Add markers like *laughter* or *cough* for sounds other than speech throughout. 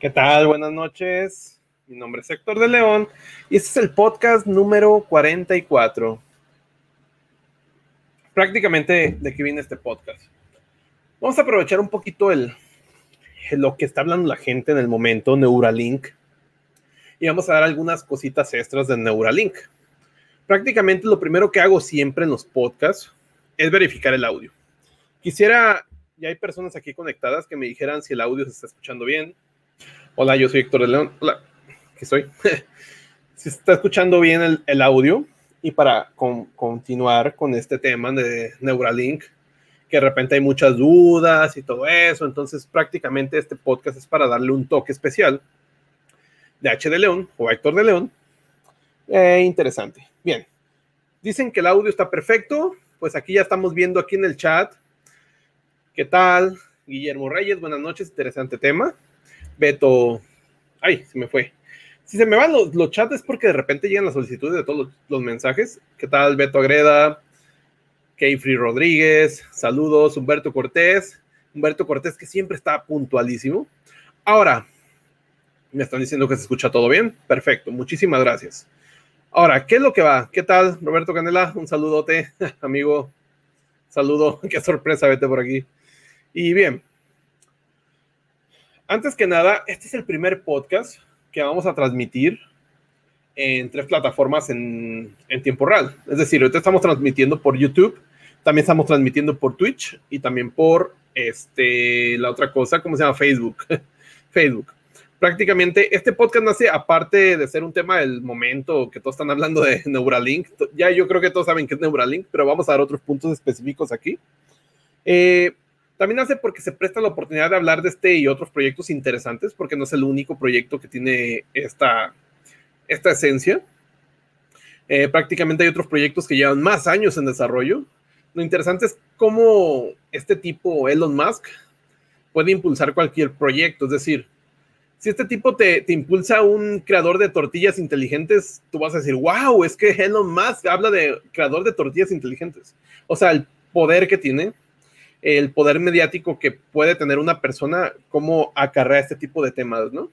¿Qué tal? Buenas noches. Mi nombre es Héctor de León y este es el podcast número 44. Prácticamente de qué viene este podcast. Vamos a aprovechar un poquito el, lo que está hablando la gente en el momento, Neuralink, y vamos a dar algunas cositas extras de Neuralink. Prácticamente lo primero que hago siempre en los podcasts es verificar el audio. Quisiera, ya hay personas aquí conectadas que me dijeran si el audio se está escuchando bien, Hola, yo soy Héctor de León. Hola, ¿qué soy? *laughs* si está escuchando bien el, audio y para continuar con este tema de Neuralink, que de repente hay muchas dudas y todo eso, entonces prácticamente este podcast es para darle un toque especial de H de León o Héctor de León. Eh, interesante. Bien, dicen que el audio está perfecto, pues aquí ya estamos viendo aquí en el chat. ¿Qué tal? Guillermo Reyes, buenas noches, interesante tema. Beto, ay, se me fue. Si se me van los, chats es porque de repente llegan las solicitudes de todos los, mensajes. ¿Qué tal, Beto Agreda? Keyfree Rodríguez, saludos, Humberto Cortés. Humberto Cortés, que siempre está puntualísimo. Ahora, me están diciendo que se escucha todo bien. Perfecto, muchísimas gracias. Ahora, ¿qué es lo que va? ¿Qué tal, Roberto Canela? Un saludote, *laughs* amigo. Saludo, *laughs* qué sorpresa, vete por aquí. Y bien, antes que nada, este es el primer podcast que vamos a transmitir en tres plataformas en, tiempo real. Es decir, ahorita estamos transmitiendo por YouTube, también estamos transmitiendo por Twitch y también por este, la otra cosa, ¿cómo se llama? Facebook. *laughs* Facebook. Prácticamente este podcast nace aparte de ser un tema del momento que todos están hablando de *laughs* Neuralink. Ya yo creo que todos saben que es Neuralink, pero vamos a dar otros puntos específicos aquí. Eh, también hace porque se presta la oportunidad de hablar de este y otros proyectos interesantes, porque no es el único proyecto que tiene esta, esta esencia. Eh, prácticamente hay otros proyectos que llevan más años en desarrollo. Lo interesante es cómo este tipo, Elon Musk, puede impulsar cualquier proyecto. Es decir, si este tipo te, te, impulsa un creador de tortillas inteligentes, tú vas a decir, wow, es que Elon Musk habla de creador de tortillas inteligentes. O sea, el poder que tiene el poder mediático que puede tener una persona, cómo acarrea este tipo de temas, ¿no?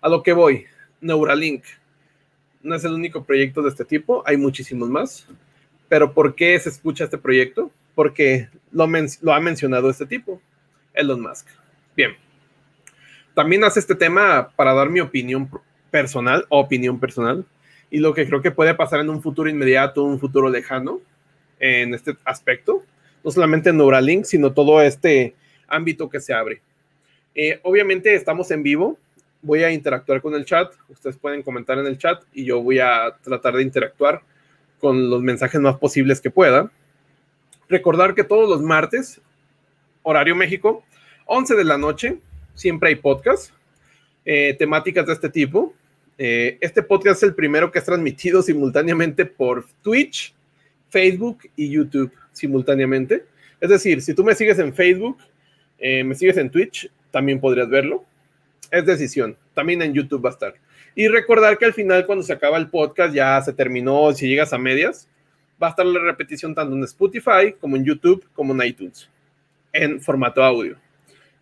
A lo que voy, Neuralink no es el único proyecto de este tipo, hay muchísimos más. Pero ¿por qué se escucha este proyecto? Porque lo, ha mencionado este tipo, Elon Musk. Bien. También hace este tema para dar mi opinión personal, opinión personal, y lo que creo que puede pasar en un futuro inmediato, un futuro lejano, en este aspecto no solamente Neuralink, sino todo este ámbito que se abre. Eh, obviamente estamos en vivo, voy a interactuar con el chat, ustedes pueden comentar en el chat y yo voy a tratar de interactuar con los mensajes más posibles que pueda. Recordar que todos los martes, horario México, 11 de la noche, siempre hay podcast, eh, temáticas de este tipo. Eh, este podcast es el primero que es transmitido simultáneamente por Twitch, Facebook y YouTube simultáneamente. Es decir, si tú me sigues en Facebook, eh, me sigues en Twitch, también podrías verlo. Es decisión. También en YouTube va a estar. Y recordar que al final, cuando se acaba el podcast, ya se terminó. Si llegas a medias, va a estar la repetición tanto en Spotify como en YouTube como en iTunes, en formato audio.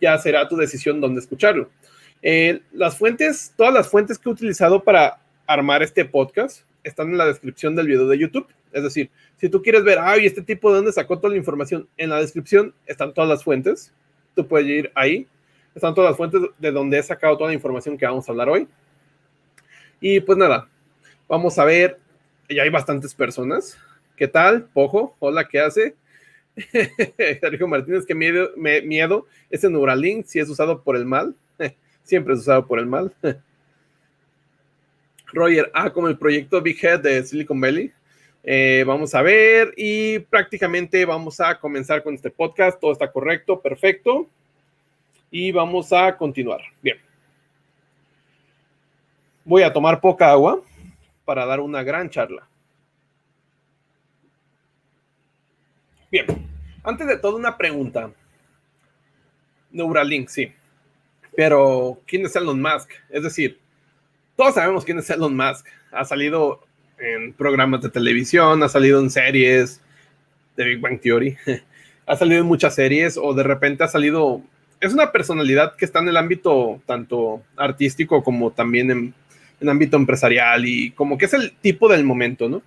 Ya será tu decisión dónde escucharlo. Eh, las fuentes, todas las fuentes que he utilizado para armar este podcast están en la descripción del video de YouTube. Es decir, si tú quieres ver, ay, este tipo de dónde sacó toda la información, en la descripción están todas las fuentes. Tú puedes ir ahí. Están todas las fuentes de donde he sacado toda la información que vamos a hablar hoy. Y pues nada, vamos a ver. Ya hay bastantes personas. ¿Qué tal? Pojo, hola, ¿qué hace? *laughs* Sergio Martínez, qué miedo, miedo ese Neuralink si es usado por el mal. *laughs* Siempre es usado por el mal. *laughs* Roger, ah, como el proyecto Big Head de Silicon Valley. Eh, vamos a ver y prácticamente vamos a comenzar con este podcast. Todo está correcto, perfecto. Y vamos a continuar. Bien. Voy a tomar poca agua para dar una gran charla. Bien. Antes de todo, una pregunta. Neuralink, sí. Pero, ¿quién es Elon Musk? Es decir, todos sabemos quién es Elon Musk. Ha salido en programas de televisión, ha salido en series de Big Bang Theory, *laughs* ha salido en muchas series o de repente ha salido es una personalidad que está en el ámbito tanto artístico como también en, en ámbito empresarial y como que es el tipo del momento, ¿no?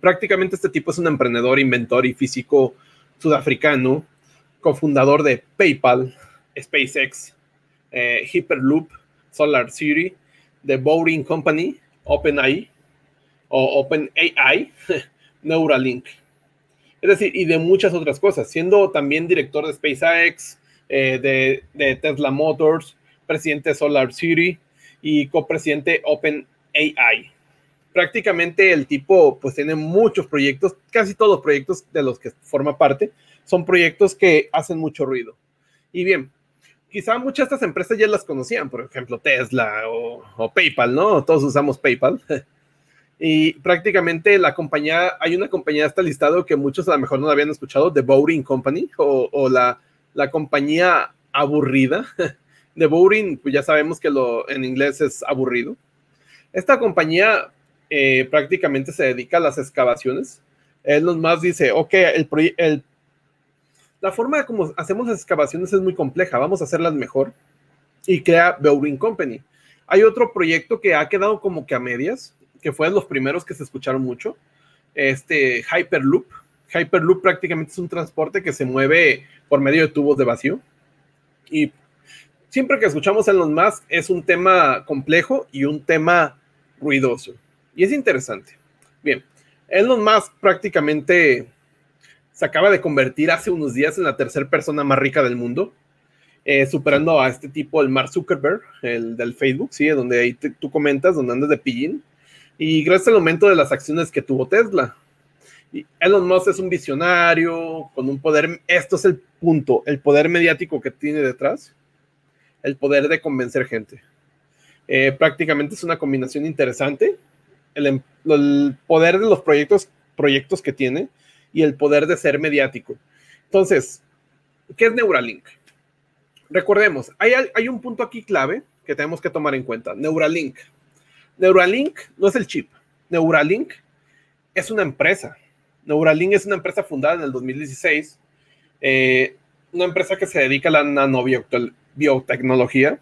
Prácticamente este tipo es un emprendedor, inventor y físico sudafricano, cofundador de PayPal, SpaceX, eh, Hyperloop, Solar City, The Boring Company, OpenAI o OpenAI, *laughs* Neuralink. Es decir, y de muchas otras cosas, siendo también director de SpaceX, eh, de, Tesla Motors, presidente de Solar City y copresidente OpenAI. Prácticamente el tipo pues tiene muchos proyectos, casi todos los proyectos de los que forma parte son proyectos que hacen mucho ruido. Y bien, quizá muchas de estas empresas ya las conocían, por ejemplo Tesla o, o PayPal, ¿no? Todos usamos PayPal. *laughs* Y prácticamente la compañía, hay una compañía está listado que muchos a lo mejor no habían escuchado, The Boring Company o, la, la, compañía aburrida. *laughs* The Boring, pues ya sabemos que lo, en inglés es aburrido. Esta compañía eh, prácticamente se dedica a las excavaciones. Nos más dice, ok, el, la forma como hacemos las excavaciones es muy compleja, vamos a hacerlas mejor. Y crea Boring Company. Hay otro proyecto que ha quedado como que a medias, que fue de los primeros que se escucharon mucho, este Hyperloop. Hyperloop prácticamente es un transporte que se mueve por medio de tubos de vacío. Y siempre que escuchamos Elon Musk es un tema complejo y un tema ruidoso. Y es interesante. Bien, Elon Musk prácticamente se acaba de convertir hace unos días en la tercera persona más rica del mundo, eh, superando a este tipo, el Mark Zuckerberg, el del Facebook, ¿sí? Donde ahí tú comentas, donde andas de pillín y gracias al aumento de las acciones que tuvo Tesla. Elon Musk es un visionario con un poder, esto es el punto, el poder mediático que tiene detrás, el poder de convencer gente. Eh, prácticamente es una combinación interesante, el, em, el, poder de los proyectos, proyectos que tiene y el poder de ser mediático. Entonces, ¿qué es Neuralink? Recordemos, hay, hay un punto aquí clave que tenemos que tomar en cuenta. Neuralink Neuralink no es el chip. Neuralink es una empresa. Neuralink es una empresa fundada en el 2016, eh, una empresa que se dedica a la nanobiotecnología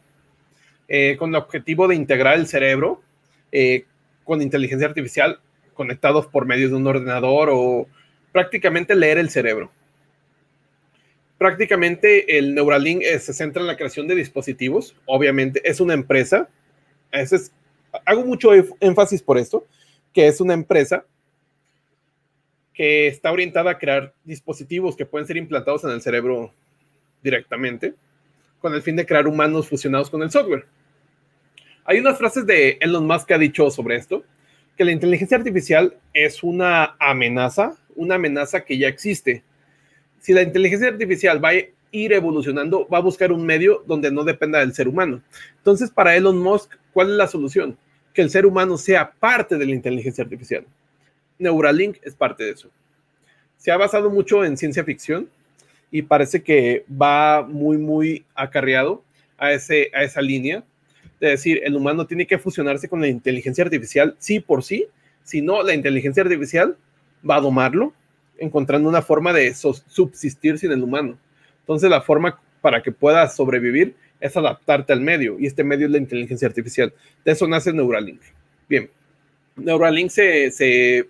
eh, con el objetivo de integrar el cerebro eh, con inteligencia artificial conectados por medio de un ordenador o prácticamente leer el cerebro. Prácticamente el Neuralink se centra en la creación de dispositivos, obviamente es una empresa, ese es hago mucho énfasis por esto, que es una empresa que está orientada a crear dispositivos que pueden ser implantados en el cerebro directamente, con el fin de crear humanos fusionados con el software. Hay unas frases de Elon Musk que ha dicho sobre esto, que la inteligencia artificial es una amenaza, una amenaza que ya existe. Si la inteligencia artificial va a ir evolucionando, va a buscar un medio donde no dependa del ser humano. Entonces, para Elon Musk, ¿cuál es la solución? Que el ser humano sea parte de la inteligencia artificial. Neuralink es parte de eso. Se ha basado mucho en ciencia ficción y parece que va muy, muy acarreado a, ese, a esa línea de decir, el humano tiene que fusionarse con la inteligencia artificial sí por sí, si no, la inteligencia artificial va a domarlo, encontrando una forma de subsistir sin el humano. Entonces, la forma para que pueda sobrevivir es adaptarte al medio y este medio es la inteligencia artificial. De eso nace Neuralink. Bien, Neuralink se, se,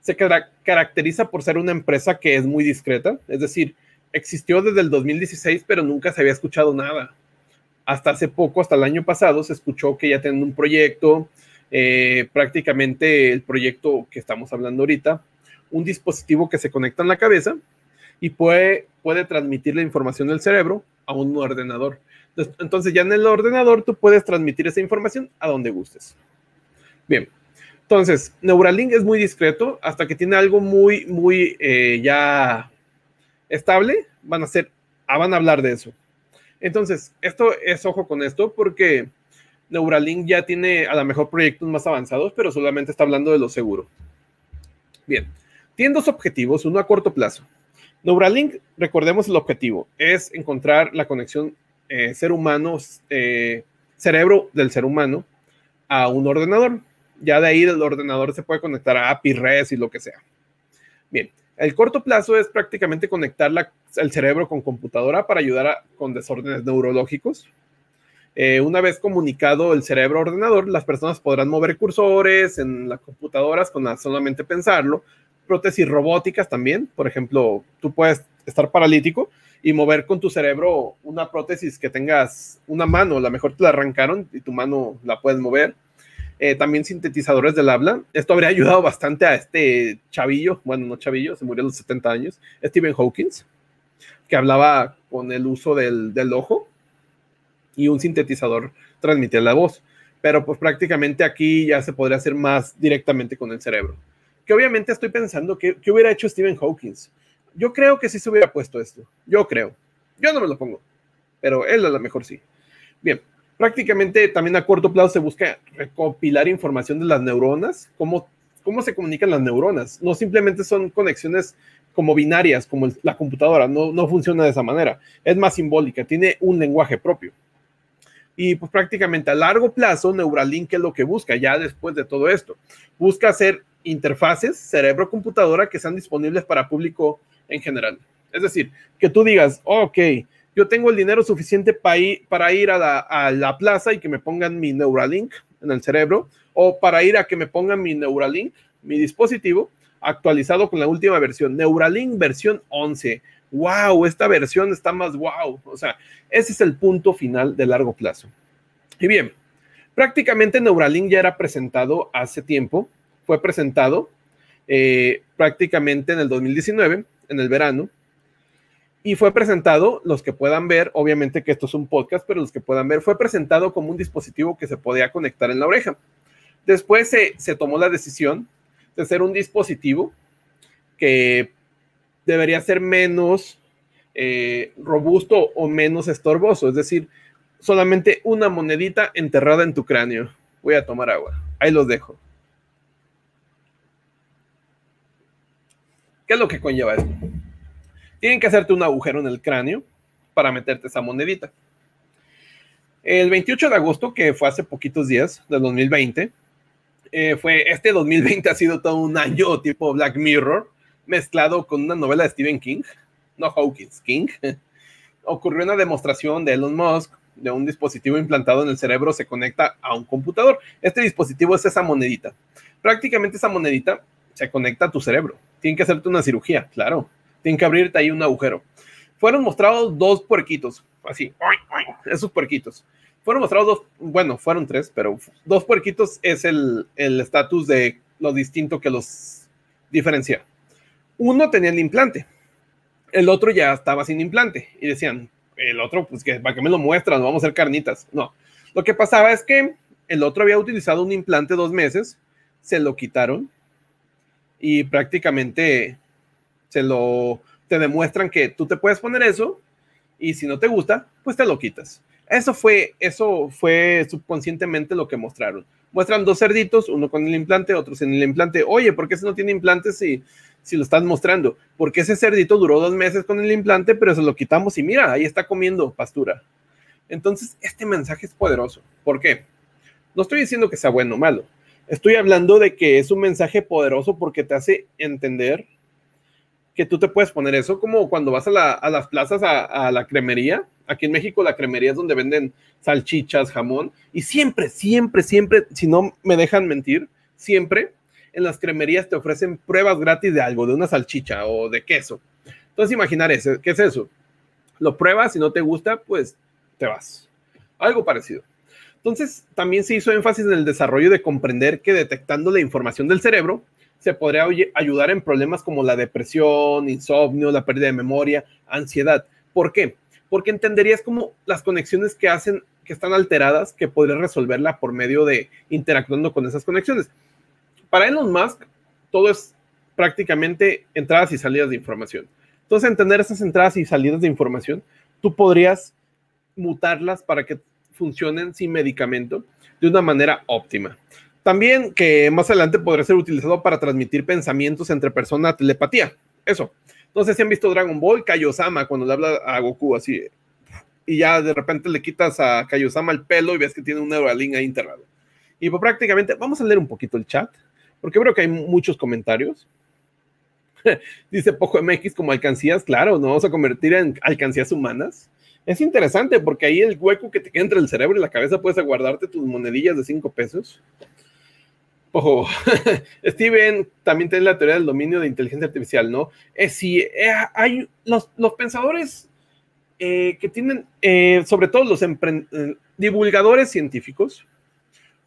se caracteriza por ser una empresa que es muy discreta, es decir, existió desde el 2016, pero nunca se había escuchado nada. Hasta hace poco, hasta el año pasado, se escuchó que ya tienen un proyecto, eh, prácticamente el proyecto que estamos hablando ahorita, un dispositivo que se conecta en la cabeza y puede, puede transmitir la información del cerebro a un ordenador. Entonces ya en el ordenador tú puedes transmitir esa información a donde gustes. Bien, entonces Neuralink es muy discreto hasta que tiene algo muy, muy eh, ya estable, van a ser, ah, van a hablar de eso. Entonces, esto es ojo con esto porque Neuralink ya tiene a lo mejor proyectos más avanzados, pero solamente está hablando de lo seguro. Bien, tiene dos objetivos, uno a corto plazo. Neuralink, recordemos el objetivo, es encontrar la conexión eh, ser humano, eh, cerebro del ser humano a un ordenador. Ya de ahí el ordenador se puede conectar a API, REST y lo que sea. Bien, El corto plazo es prácticamente conectar el cerebro con computadora para ayudar con desórdenes neurológicos. Eh, una vez comunicado el cerebro-ordenador, las personas podrán mover cursores en las computadoras con solamente pensarlo. Prótesis robóticas también, por ejemplo, tú puedes estar paralítico y mover con tu cerebro una prótesis que tengas una mano, la mejor te la arrancaron y tu mano la puedes mover. Eh, también sintetizadores del habla. Esto habría ayudado bastante a este chavillo, bueno, no chavillo, se murió a los 70 años, Stephen Hawking, que hablaba con el uso del, del ojo y un sintetizador transmitía la voz. Pero pues prácticamente aquí ya se podría hacer más directamente con el cerebro. Que obviamente estoy pensando que, que hubiera hecho Stephen Hawking. Yo creo que sí se hubiera puesto esto. Yo creo. Yo no me lo pongo. Pero él a lo mejor sí. Bien, prácticamente también a corto plazo se busca recopilar información de las neuronas, cómo, cómo se comunican las neuronas. No simplemente son conexiones como binarias, como la computadora, no, no funciona de esa manera. Es más simbólica, tiene un lenguaje propio. Y pues prácticamente a largo plazo, Neuralink es lo que busca ya después de todo esto. Busca hacer interfaces cerebro-computadora que sean disponibles para público en general. Es decir, que tú digas, ok, yo tengo el dinero suficiente para ir, para ir a, la, a la plaza y que me pongan mi Neuralink en el cerebro, o para ir a que me pongan mi Neuralink, mi dispositivo, actualizado con la última versión, Neuralink versión 11. ¡Wow! Esta versión está más wow. O sea, ese es el punto final de largo plazo. Y bien, prácticamente Neuralink ya era presentado hace tiempo. Fue presentado eh, prácticamente en el 2019, en el verano, y fue presentado, los que puedan ver, obviamente que esto es un podcast, pero los que puedan ver, fue presentado como un dispositivo que se podía conectar en la oreja. Después se, se tomó la decisión de ser un dispositivo que debería ser menos eh, robusto o menos estorboso, es decir, solamente una monedita enterrada en tu cráneo. Voy a tomar agua. Ahí los dejo. ¿Qué es lo que conlleva esto? Tienen que hacerte un agujero en el cráneo para meterte esa monedita. El 28 de agosto, que fue hace poquitos días del 2020, eh, fue este 2020 *laughs* ha sido todo un año tipo Black Mirror, mezclado con una novela de Stephen King, no Hawkins, King. *laughs* Ocurrió una demostración de Elon Musk de un dispositivo implantado en el cerebro se conecta a un computador. Este dispositivo es esa monedita. Prácticamente esa monedita se conecta a tu cerebro. Tienen que hacerte una cirugía, claro tienen que abrirte ahí un agujero. Fueron mostrados dos puerquitos, así, esos puerquitos. Fueron mostrados dos, bueno, fueron tres, pero dos puerquitos es el estatus de lo distinto que los diferencia. Uno tenía el implante, el otro ya estaba sin implante y decían, el otro, pues que para que me lo muestran, vamos a hacer carnitas. No, lo que pasaba es que el otro había utilizado un implante dos meses, se lo quitaron y prácticamente se lo, te demuestran que tú te puedes poner eso y si no te gusta, pues te lo quitas. Eso fue, eso fue subconscientemente lo que mostraron. Muestran dos cerditos, uno con el implante, otro sin el implante. Oye, ¿por qué ese no tiene implante si, si lo estás mostrando? Porque ese cerdito duró dos meses con el implante, pero se lo quitamos y mira, ahí está comiendo pastura. Entonces, este mensaje es poderoso. ¿Por qué? No estoy diciendo que sea bueno o malo. Estoy hablando de que es un mensaje poderoso porque te hace entender que tú te puedes poner eso como cuando vas a, las plazas a, la cremería. Aquí en México la cremería es donde venden salchichas, jamón. Y siempre, siempre, siempre, si no me dejan mentir, siempre en las cremerías te ofrecen pruebas gratis de algo, de una salchicha o de queso. Entonces imaginar eso, ¿qué es eso? Lo pruebas, y no te gusta, pues te vas. Algo parecido. Entonces, también se hizo énfasis en el desarrollo de comprender que detectando la información del cerebro, se podría ayudar en problemas como la depresión, insomnio, la pérdida de memoria, ansiedad. ¿Por qué? Porque entenderías como las conexiones que hacen, que están alteradas, que podrías resolverla por medio de interactuando con esas conexiones. Para Elon Musk, todo es prácticamente entradas y salidas de información. Entonces, entender esas entradas y salidas de información, tú podrías mutarlas para que funcionen sin medicamento de una manera óptima. También que más adelante podría ser utilizado para transmitir pensamientos entre personas, telepatía. Eso. No sé si han visto Dragon Ball, Kaiosama, cuando le habla a Goku así. Y ya de repente le quitas a Kaiosama el pelo y ves que tiene un Neuralink ahí enterrado. Y pues prácticamente, vamos a leer un poquito el chat, porque creo que hay muchos comentarios. *laughs* Dice Poco MX como alcancías, claro, no vamos a convertir en alcancías humanas. Es interesante porque ahí el hueco que te queda entre el cerebro y la cabeza puedes guardarte tus monedillas de 5 pesos. Ojo, *laughs* Steven también tiene la teoría del dominio de inteligencia artificial, ¿no? Es si eh, hay los, pensadores eh, que tienen, eh, sobre todo los divulgadores científicos,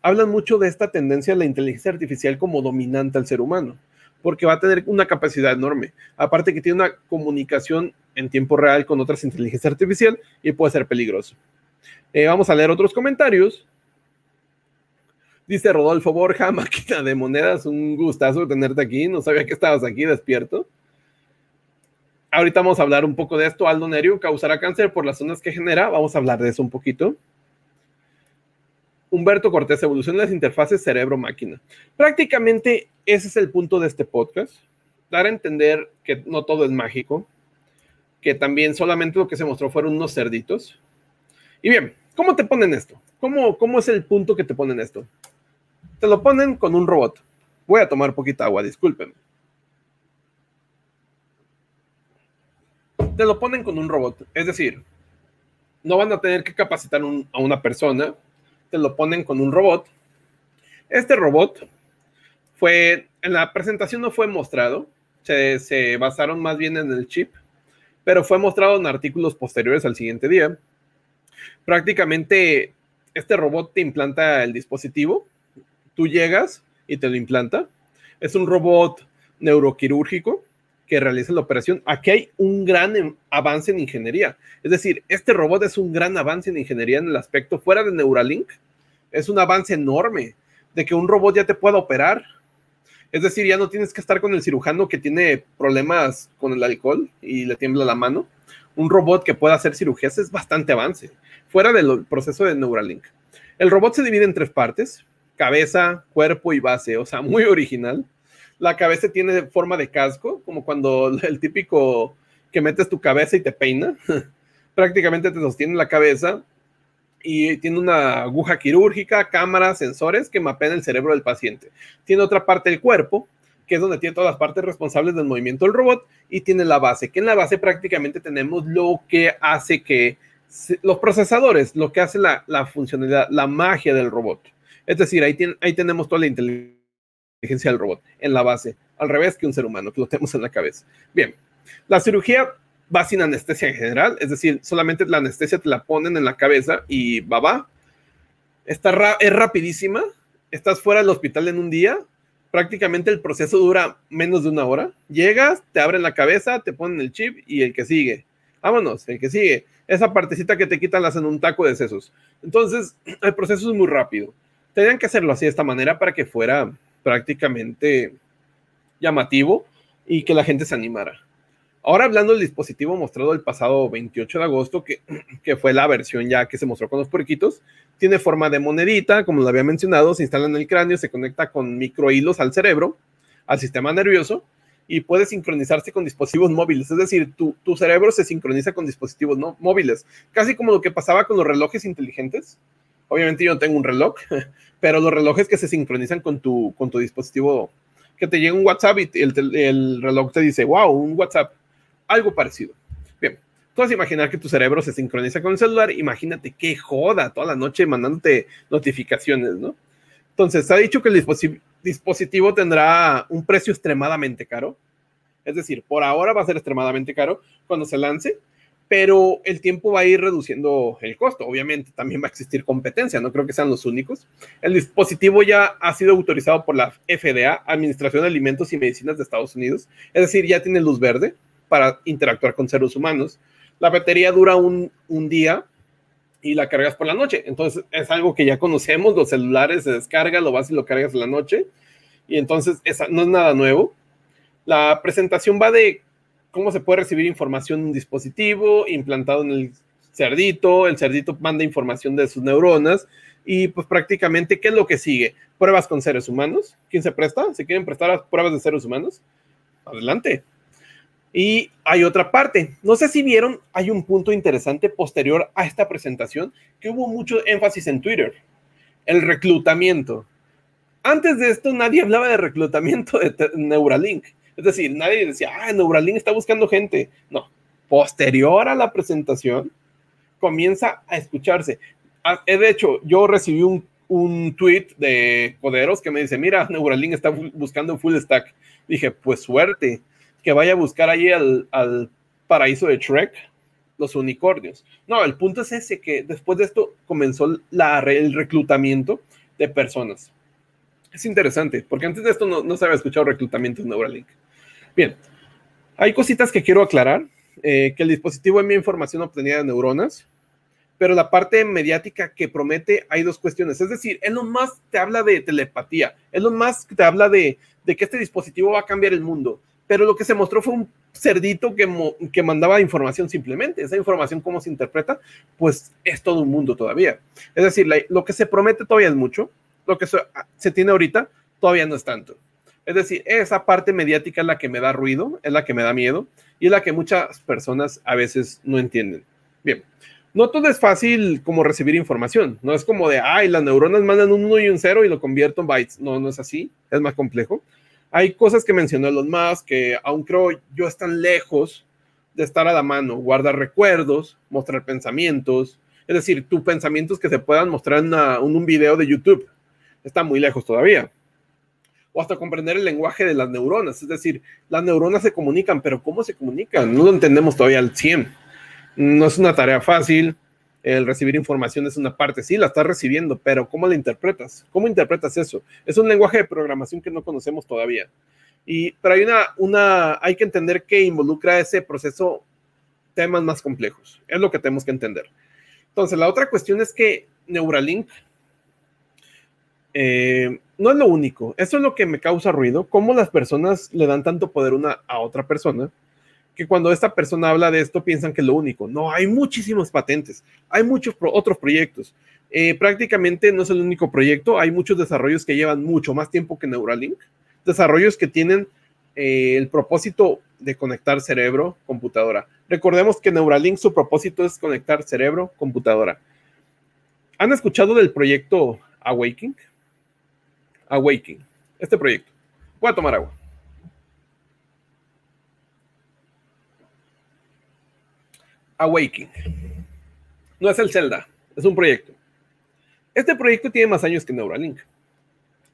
hablan mucho de esta tendencia de la inteligencia artificial como dominante al ser humano, porque va a tener una capacidad enorme. Aparte que tiene una comunicación en tiempo real con otras inteligencias artificiales y puede ser peligroso. vamos a leer otros comentarios. Dice Rodolfo Borja, *laughs* máquina de monedas, un gustazo tenerte aquí. No sabía que estabas aquí despierto. Ahorita vamos a hablar un poco de esto. Aldo Nerio causará cáncer por las zonas que genera. Vamos a hablar de eso un poquito. Humberto Cortés, evolución de las interfaces cerebro-máquina. Prácticamente ese es el punto de este podcast. Dar a entender que no todo es mágico, que también solamente lo que se mostró fueron unos cerditos. Y bien, ¿cómo te ponen esto? ¿Cómo, cómo es el punto que te ponen esto? Te lo ponen con un robot. Voy a tomar poquita agua, disculpen. Te lo ponen con un robot. Es decir, no van a tener que capacitar a una persona. Te lo ponen con un robot. Este robot fue, en la presentación no fue mostrado. Se, basaron más bien en el chip. Pero fue mostrado en artículos posteriores al siguiente día. Prácticamente este robot te implanta el dispositivo Tú llegas y te lo implanta. Es un robot neuroquirúrgico que realiza la operación. Aquí hay un gran avance en ingeniería. Es decir, este robot es un gran avance en ingeniería en el aspecto fuera de Neuralink. Es un avance enorme de que un robot ya te pueda operar. Es decir, ya no tienes que estar con el cirujano que tiene problemas con el alcohol y le tiembla la mano. Un robot que pueda hacer cirugías es bastante avance, fuera del proceso de Neuralink. El robot se divide en tres partes cabeza, cuerpo y base, o sea, muy original. La cabeza tiene forma de casco, como cuando el típico que metes tu cabeza y te peina. *laughs* Prácticamente te sostiene la cabeza y tiene una aguja quirúrgica, cámaras, sensores que mapean el cerebro del paciente. Tiene otra parte del cuerpo, que es donde tiene todas las partes responsables del movimiento del robot, y tiene la base, que en la base prácticamente tenemos lo que hace que los procesadores, lo que hace la, funcionalidad, la magia del robot. Es decir, ahí, ahí tenemos toda la inteligencia del robot en la base, al revés que un ser humano, que lo tenemos en la cabeza. Bien, la cirugía va sin anestesia en general, es decir, solamente la anestesia te la ponen en la cabeza y va, va. Está es rapidísima, estás fuera del hospital en un día, prácticamente el proceso dura menos de una hora. Llegas, te abren la cabeza, te ponen el chip y el que sigue. Vámonos, el que sigue. Esa partecita que te quitan la hacen un taco de sesos. Entonces, *clears throat* el proceso es muy rápido. Tenían que hacerlo así de esta manera para que fuera prácticamente llamativo y que la gente se animara. Ahora hablando del dispositivo mostrado el pasado 28 de agosto, que, *clears throat* que, fue la versión ya que se mostró con los puerquitos, tiene forma de monedita, como lo había mencionado, se instala en el cráneo, se conecta con microhilos al cerebro, al sistema nervioso, y puede sincronizarse con dispositivos móviles. Es decir, tu, tu cerebro se sincroniza con dispositivos móviles, casi como lo que pasaba con los relojes inteligentes. Obviamente yo no tengo un reloj, *laughs* pero los relojes que se sincronizan con tu, con tu dispositivo, que te llega un WhatsApp y el, el reloj te dice, wow, un WhatsApp, algo parecido. Bien, tú vas a imaginar que tu cerebro se sincroniza con el celular, imagínate qué joda toda la noche mandándote notificaciones, ¿no? Entonces, se ha dicho que el dispositivo tendrá un precio extremadamente caro. Es decir, por ahora va a ser extremadamente caro cuando se lance, pero el tiempo va a ir reduciendo el costo. Obviamente también va a existir competencia, no creo que sean los únicos. El dispositivo ya ha sido autorizado por la FDA, Administración de Alimentos y Medicinas de Estados Unidos, es decir, ya tiene luz verde para interactuar con seres humanos. La batería dura un, día y la cargas por la noche. Entonces es algo que ya conocemos, los celulares se descargan, lo vas y lo cargas en la noche. Y entonces esa no es nada nuevo. La presentación va de cómo se puede recibir información en un dispositivo implantado en el cerdito, el cerdito manda información de sus neuronas y pues prácticamente, ¿qué es lo que sigue? Pruebas con seres humanos. ¿Quién se presta? ¿Se quieren prestar a pruebas de seres humanos? Adelante. Y hay otra parte. No sé si vieron, hay un punto interesante posterior a esta presentación que hubo mucho énfasis en Twitter. El reclutamiento. Antes de esto nadie hablaba de reclutamiento de Neuralink Es decir, nadie decía, ah, Neuralink está buscando gente. No, posterior a la presentación, comienza a escucharse. Ah, eh, de hecho, yo recibí un, un tweet de Coderos que me dice, mira, *laughs* Neuralink está buscando full stack. Dije, pues suerte, que vaya a buscar ahí al, al paraíso de Shrek los unicornios. No, el punto es ese, que después de esto comenzó el reclutamiento de personas. Es interesante, porque antes de esto no, no se había escuchado reclutamiento en Neuralink. Bien, hay cositas que quiero aclarar, eh, que el dispositivo envía información obtenida de neuronas, pero la parte mediática que promete hay dos cuestiones. Es decir, lo más te habla de telepatía, lo más te habla de, de que este dispositivo va a cambiar el mundo, pero lo que se mostró fue un cerdito que, que, mandaba información simplemente. Esa información, ¿cómo se interpreta? Pues es todo un mundo todavía. Es decir, lo que se promete todavía es mucho, lo que se, se, tiene ahorita todavía no es tanto. Es decir, esa parte mediática es la que me da ruido, es la que me da miedo y es la que muchas personas a veces no entienden. Bien, no todo es fácil como recibir información. No es como de, ay, las neuronas mandan un 1 y un 0 y lo convierto en bytes. No, no es así. Es más complejo. Hay cosas que mencionó los más que aún creo yo están lejos de estar a la mano. Guardar recuerdos, mostrar pensamientos. Es decir, tus pensamientos que se puedan mostrar en, un video de YouTube. Está muy lejos todavía. O hasta comprender el lenguaje de las neuronas. Es decir, las neuronas se comunican, pero ¿cómo se comunican? No lo entendemos todavía al 100. No es una tarea fácil el recibir información es una parte, sí, la estás recibiendo, pero ¿cómo la interpretas? ¿Cómo interpretas eso? Es un lenguaje de programación que no conocemos todavía. Y, pero hay una, una, hay que entender que involucra ese proceso temas más complejos. Es lo que tenemos que entender. Entonces, la otra cuestión es que Neuralink eh, no es lo único. Eso es lo que me causa ruido. ¿Cómo las personas le dan tanto poder una a otra persona? que cuando esta persona habla de esto piensan que es lo único. No, hay muchísimos patentes, hay muchos otros proyectos. Eh, prácticamente no es el único proyecto, hay muchos desarrollos que llevan mucho más tiempo que Neuralink, desarrollos que tienen eh, el propósito de conectar cerebro, computadora. Recordemos que Neuralink su propósito es conectar cerebro, computadora. ¿Han escuchado del proyecto Awakening? Awakening, este proyecto. Voy a tomar agua. Awakening. No es el Zelda, es un proyecto. Este proyecto tiene más años que Neuralink.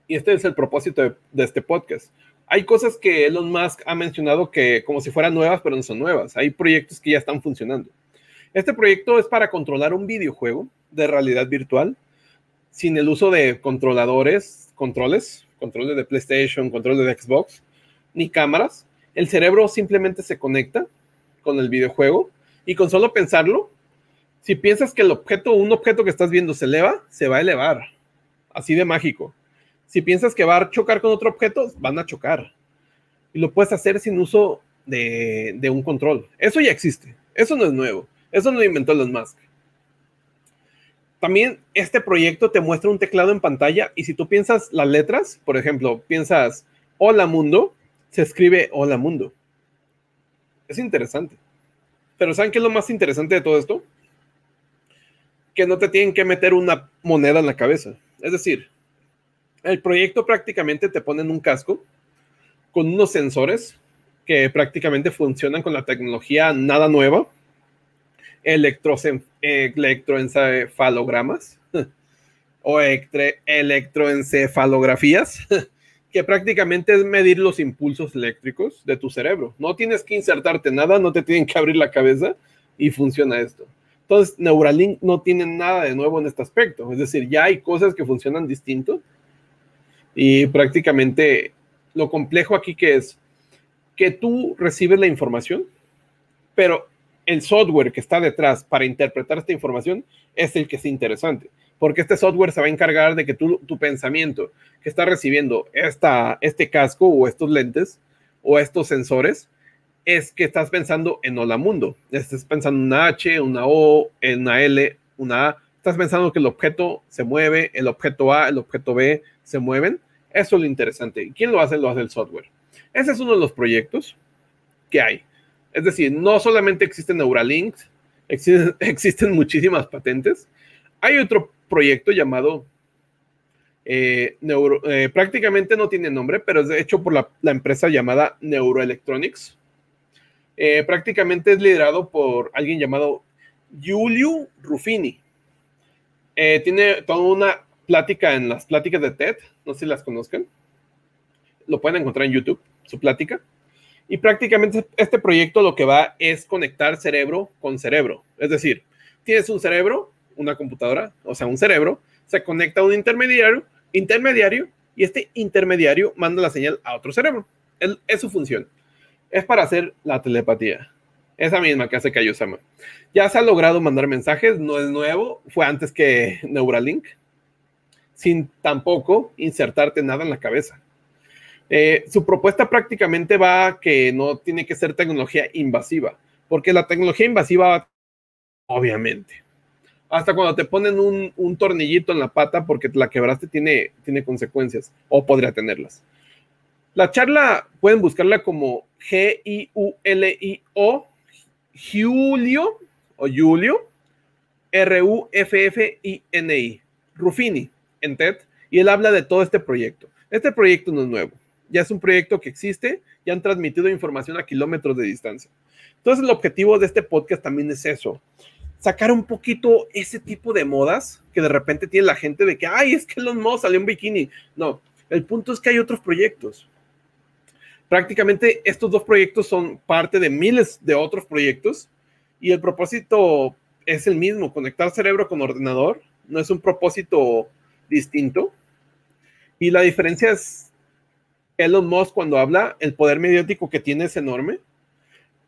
Y este es el propósito de, este podcast. Hay cosas que Elon Musk ha mencionado que como si fueran nuevas, pero no son nuevas. Hay proyectos que ya están funcionando. Este proyecto es para controlar un videojuego de realidad virtual sin el uso de controladores, controles, controles de PlayStation, controles de Xbox, ni cámaras. El cerebro simplemente se conecta con el videojuego y con solo pensarlo, si piensas que el objeto, un objeto que estás viendo se eleva, se va a elevar. Así de mágico. Si piensas que va a chocar con otro objeto, van a chocar. Y lo puedes hacer sin uso de, un control. Eso ya existe. Eso no es nuevo. Eso no lo inventó Elon Musk. También este proyecto te muestra un teclado en pantalla y si tú piensas las letras, por ejemplo, piensas hola mundo, se escribe hola mundo. Es interesante. Pero ¿saben qué es lo más interesante de todo esto? Que no te tienen que meter una moneda en la cabeza. Es decir, el proyecto prácticamente te pone en un casco con unos sensores que prácticamente funcionan con la tecnología nada nueva, electroencefalogramas *laughs* o electroencefalografías *laughs* que prácticamente es medir los impulsos eléctricos de tu cerebro. No tienes que insertarte nada, no te tienen que abrir la cabeza y funciona esto. Entonces, Neuralink no tiene nada de nuevo en este aspecto. Es decir, ya hay cosas que funcionan distinto y prácticamente lo complejo aquí que es que tú recibes la información, pero el software que está detrás para interpretar esta información es el que es interesante porque este software se va a encargar de que tu pensamiento que está recibiendo esta, este casco o estos lentes o estos sensores es que estás pensando en hola mundo. Estás pensando en una H, una O, una L, una A. Estás pensando que el objeto se mueve, el objeto A, el objeto B se mueven. Eso es lo interesante. ¿Y quién lo hace? Lo hace el software. Ese es uno de los proyectos que hay. Es decir, no solamente existen Neuralink, *laughs* existen, muchísimas patentes. Hay otro proyecto llamado Eh, eh, prácticamente no tiene nombre, pero es hecho por la, empresa llamada Neuroelectronics. Eh, prácticamente es liderado por alguien llamado Giulio Ruffini. tiene toda una plática en las pláticas de TED, no sé si las conozcan. Lo pueden encontrar en YouTube, su plática. Y prácticamente este proyecto lo que va es conectar cerebro con cerebro. Es decir, tienes un cerebro, una computadora, o sea, un cerebro, se conecta a un intermediario, intermediario y este intermediario manda la señal a otro cerebro. Es, su función. Es para hacer la telepatía. Esa misma que hace Kaiosama. Ya se ha logrado mandar mensajes, no es nuevo, fue antes que Neuralink, sin tampoco insertarte nada en la cabeza. Eh, su propuesta prácticamente va que no tiene que ser tecnología invasiva, porque la tecnología invasiva, obviamente, hasta cuando te ponen un, tornillito en la pata porque la quebraste tiene, tiene consecuencias o podría tenerlas. La charla pueden buscarla como G-I-U-L-I-O, Julio o Julio, R-U-F-F-I-N-I, Rufini, en TED, y él habla de todo este proyecto. Este proyecto no es nuevo, ya es un proyecto que existe, ya han transmitido información a kilómetros de distancia. Entonces el objetivo de este podcast también es eso, sacar un poquito ese tipo de modas que de repente tiene la gente de que, ay, es que Elon Musk salió en bikini. No, el punto es que hay otros proyectos. Prácticamente estos dos proyectos son parte de miles de otros proyectos y el propósito es el mismo, conectar cerebro con ordenador, no es un propósito distinto. Y la diferencia es Elon Musk cuando habla, el poder mediático que tiene es enorme,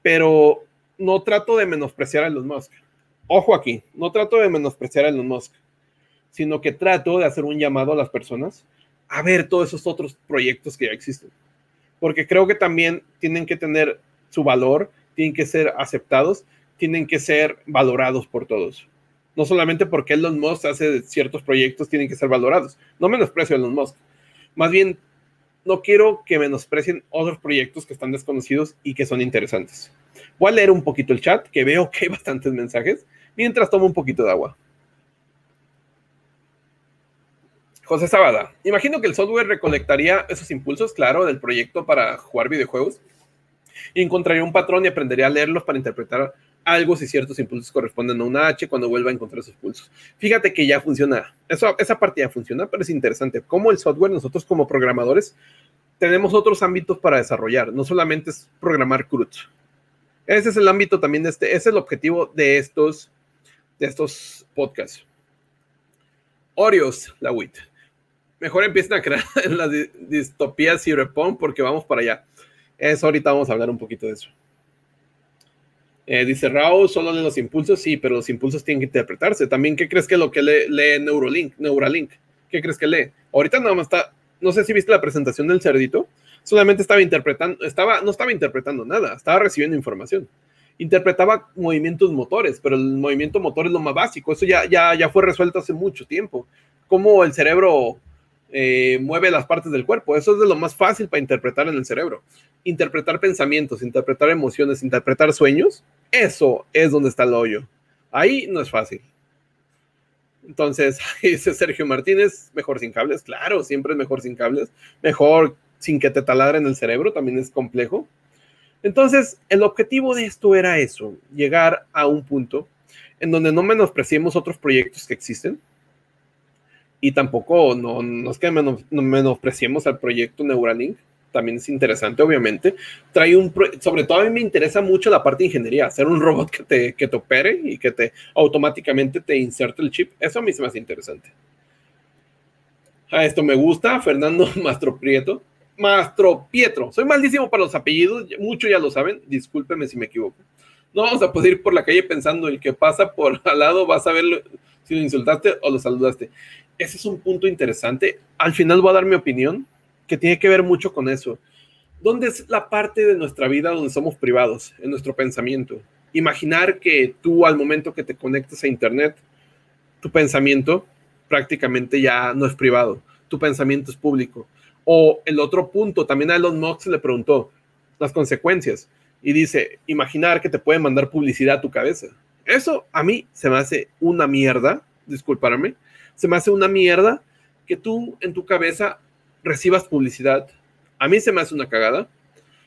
pero no trato de menospreciar a Elon Musk ojo aquí, no trato de menospreciar a Elon Musk, sino que trato de hacer un llamado a las personas a ver todos esos otros proyectos que ya existen. Porque creo que también tienen que tener su valor, tienen que ser aceptados, tienen que ser valorados por todos. No solamente porque Elon Musk hace ciertos proyectos, tienen que ser valorados. No menosprecio a Elon Musk. Más bien, no quiero que menosprecien otros proyectos que están desconocidos y que son interesantes. Voy a leer un poquito el chat, que veo que hay bastantes mensajes mientras tomo un poquito de agua. José Sabada, imagino que el software recolectaría esos impulsos, claro, del proyecto para jugar videojuegos y encontraría un patrón y aprendería a leerlos para interpretar algo si ciertos impulsos corresponden a una H cuando vuelva a encontrar esos pulsos. Fíjate que ya funciona. Esa parte ya funciona, pero es interesante. Como el software, nosotros como programadores, tenemos otros ámbitos para desarrollar. No solamente es programar CRUD. Ese es el ámbito también de este, ese es el objetivo de estos de estos podcasts. Oreos, la WIT. Mejor empiecen a crear *laughs* las distopías y repon porque vamos para allá. Eso ahorita vamos a hablar un poquito de eso. Eh, dice Raúl, solo lee los impulsos, sí, pero los impulsos tienen que interpretarse. También, ¿qué crees que lo que lee, lee Neuralink? Neuralink? ¿Qué crees que lee? Ahorita nada más está, no sé si viste la presentación del cerdito, solamente estaba interpretando, estaba, no estaba interpretando nada, estaba recibiendo información interpretaba movimientos motores, pero el movimiento motor es lo más básico. Eso ya, ya, ya fue resuelto hace mucho tiempo. Cómo el cerebro eh, mueve las partes del cuerpo. Eso es de lo más fácil para interpretar en el cerebro. Interpretar pensamientos, interpretar emociones, interpretar sueños, eso es donde está el hoyo. Ahí no es fácil. Entonces, *laughs* dice Sergio Martínez, mejor sin cables. Claro, siempre es mejor sin cables. Mejor sin que te taladren el cerebro, también es complejo. Entonces, el objetivo de esto era eso, llegar a un punto en donde no menospreciemos otros proyectos que existen y tampoco no, no que menospreciemos al proyecto Neuralink, también es interesante, obviamente. Trae un, sobre todo a mí me interesa mucho la parte de ingeniería, hacer un robot que te, que te opere y que te automáticamente te inserte el chip. Eso a mí se me hace interesante. A esto me gusta, Fernando *laughs* Mastro Prieto. Mastro Pietro. Soy malísimo para los apellidos, muchos ya lo saben, discúlpeme si me equivoco. No vamos a poder ir por la calle pensando el que pasa por *laughs* al lado va a saber si lo insultaste o lo saludaste. Ese es un punto interesante. Al final voy a dar mi opinión, que tiene que ver mucho con eso. ¿Dónde es la parte de nuestra vida donde somos privados? En nuestro pensamiento. Imaginar que tú al momento que te conectas a Internet, tu pensamiento prácticamente ya no es privado, tu pensamiento es público o el otro punto, también a Elon Musk le preguntó las consecuencias y dice, imaginar que te pueden mandar publicidad a tu cabeza. Eso a mí se me hace una mierda, discúlpame, se me hace una mierda que tú en tu cabeza recibas publicidad. A mí se me hace una cagada.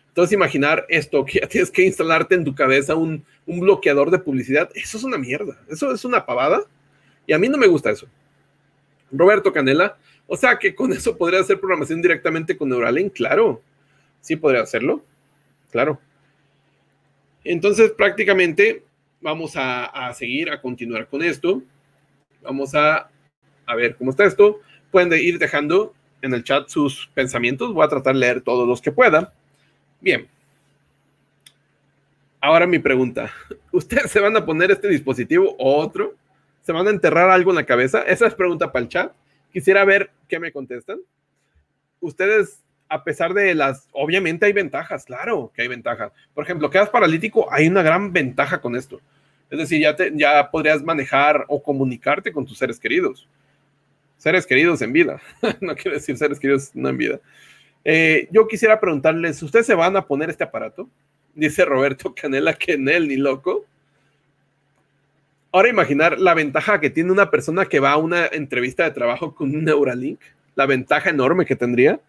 Entonces, imaginar esto, que ya tienes que instalarte en tu cabeza un, un bloqueador de publicidad, eso es una mierda. Eso es una pavada. Y a mí no me gusta eso. Roberto Canela, o sea que con eso podría hacer programación directamente con Neuralink, claro. Sí podría hacerlo, claro. Entonces, prácticamente vamos a, a seguir, a continuar con esto. Vamos a, a ver cómo está esto. Pueden ir dejando en el chat sus pensamientos. Voy a tratar de leer todos los que pueda. Bien. Ahora mi pregunta. *laughs* ¿Ustedes se van a poner este dispositivo o otro? ¿Se van a enterrar algo en la cabeza? Esa es pregunta para el chat. Quisiera ver qué me contestan. Ustedes, a pesar de las, obviamente hay ventajas, claro que hay ventajas. Por ejemplo, quedas paralítico, hay una gran ventaja con esto. Es decir, ya, te, ya podrías manejar o comunicarte con tus seres queridos. Seres queridos en vida. *laughs* no quiero decir seres queridos no en vida. Eh, yo quisiera preguntarles, ¿ustedes se van a poner este aparato? Dice Roberto Canela que en él ni loco. Ahora imaginar la ventaja que tiene una persona que va a una entrevista de trabajo con un Neuralink, la ventaja enorme que tendría.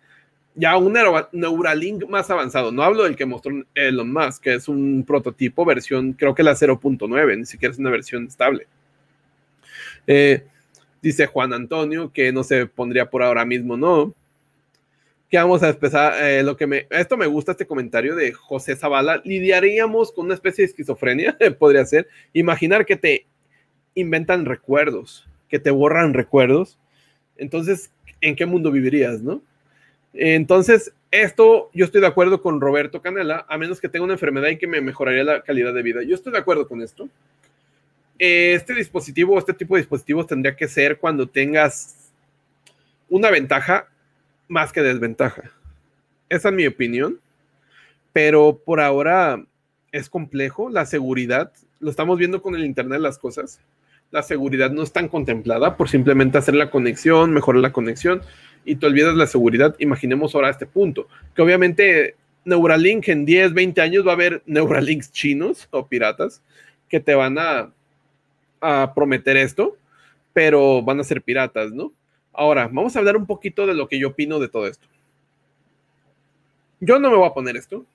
Ya un Neuralink más avanzado, no hablo del que mostró Elon Musk, que es un prototipo, versión, creo que la 0.9, ni siquiera es una versión estable. Eh, dice Juan Antonio que no se pondría por ahora mismo, no. Que vamos a empezar, eh, lo que me, esto me gusta, este comentario de José Zavala, lidiaríamos con una especie de esquizofrenia, *laughs* podría ser, imaginar que te inventan recuerdos, que te borran recuerdos. Entonces, ¿en qué mundo vivirías, no? Entonces, esto yo estoy de acuerdo con Roberto Canela, a menos que tenga una enfermedad y que me mejoraría la calidad de vida. Yo estoy de acuerdo con esto. Este dispositivo, este tipo de dispositivos tendría que ser cuando tengas una ventaja más que desventaja. Esa es mi opinión. Pero por ahora es complejo. La seguridad, lo estamos viendo con el Internet de las cosas la seguridad no es tan contemplada por simplemente hacer la conexión, mejorar la conexión y te olvidas la seguridad. Imaginemos ahora este punto, que obviamente Neuralink en 10, 20 años va a haber Neuralinks chinos o piratas que te van a, a prometer esto, pero van a ser piratas, ¿no? Ahora, vamos a hablar un poquito de lo que yo opino de todo esto. Yo no me voy a poner esto.